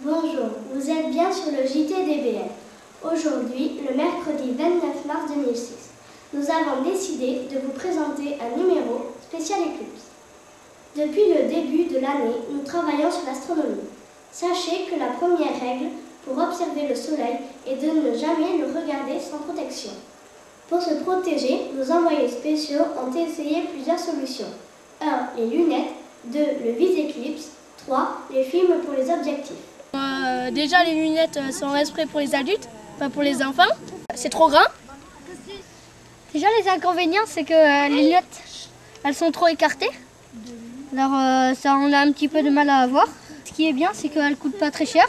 Bonjour, vous êtes bien sur le JTDBL. Aujourd'hui, le mercredi 29 mars 2006, nous avons décidé de vous présenter un numéro spécial éclipse. Depuis le début de l'année, nous travaillons sur l'astronomie. Sachez que la première règle pour observer le Soleil est de ne jamais le regarder sans protection. Pour se protéger, nos envoyés spéciaux ont essayé plusieurs solutions. 1. Les lunettes. 2. Le vise-éclipse. 3. Les films pour les objectifs. Euh, déjà, les lunettes euh, sont exprès pour les adultes, pas pour les enfants. C'est trop grand. Déjà, les inconvénients, c'est que euh, les lunettes, elles sont trop écartées. Alors, euh, ça, on a un petit peu de mal à voir. Ce qui est bien, c'est qu'elles ne coûtent pas très cher.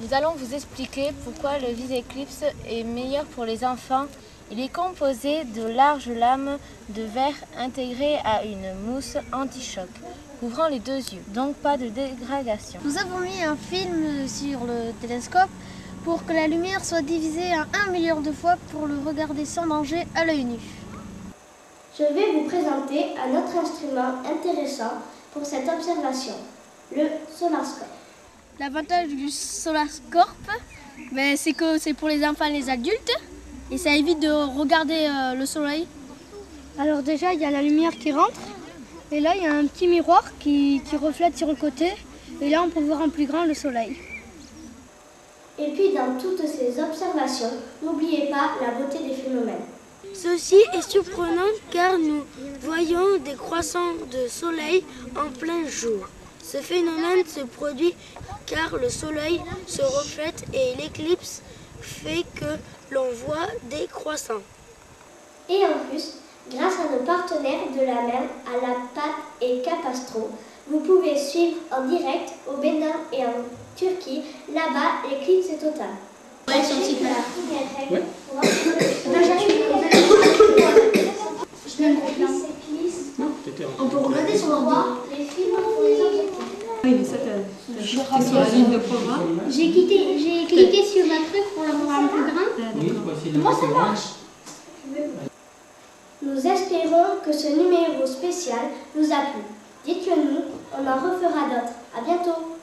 Nous allons vous expliquer pourquoi le vis-éclipse est meilleur pour les enfants. Il est composé de larges lames de verre intégrées à une mousse anti-choc, couvrant les deux yeux, donc pas de dégradation. Nous avons mis un film sur le télescope pour que la lumière soit divisée en un million de fois pour le regarder sans danger à l'œil nu. Je vais vous présenter un autre instrument intéressant pour cette observation, le solarscope. L'avantage du Solascope, ben, c'est que c'est pour les enfants et les adultes. Et ça évite de regarder euh, le soleil. Alors déjà, il y a la lumière qui rentre. Et là, il y a un petit miroir qui, qui reflète sur le côté. Et là, on peut voir en plus grand le soleil. Et puis dans toutes ces observations, n'oubliez pas la beauté des phénomènes. Ceci est surprenant car nous voyons des croissants de soleil en plein jour. Ce phénomène se produit car le soleil se reflète et l'éclipse fait que l'on voit des croissants. Et en plus, grâce à nos partenaires de la mer, à la PAT et Capastro, vous pouvez suivre en direct au Bénin et en Turquie. Là-bas, l'éclipse est totale. Ouais, petit On peut regarder sur l'ordi. les films J'ai cliqué, j'ai cliqué sur un truc pour le voir en plus grand. Ah. Moi, ça marche. Nous espérons que ce numéro spécial vous a plu. Dites-le nous, on en refera d'autres. À bientôt.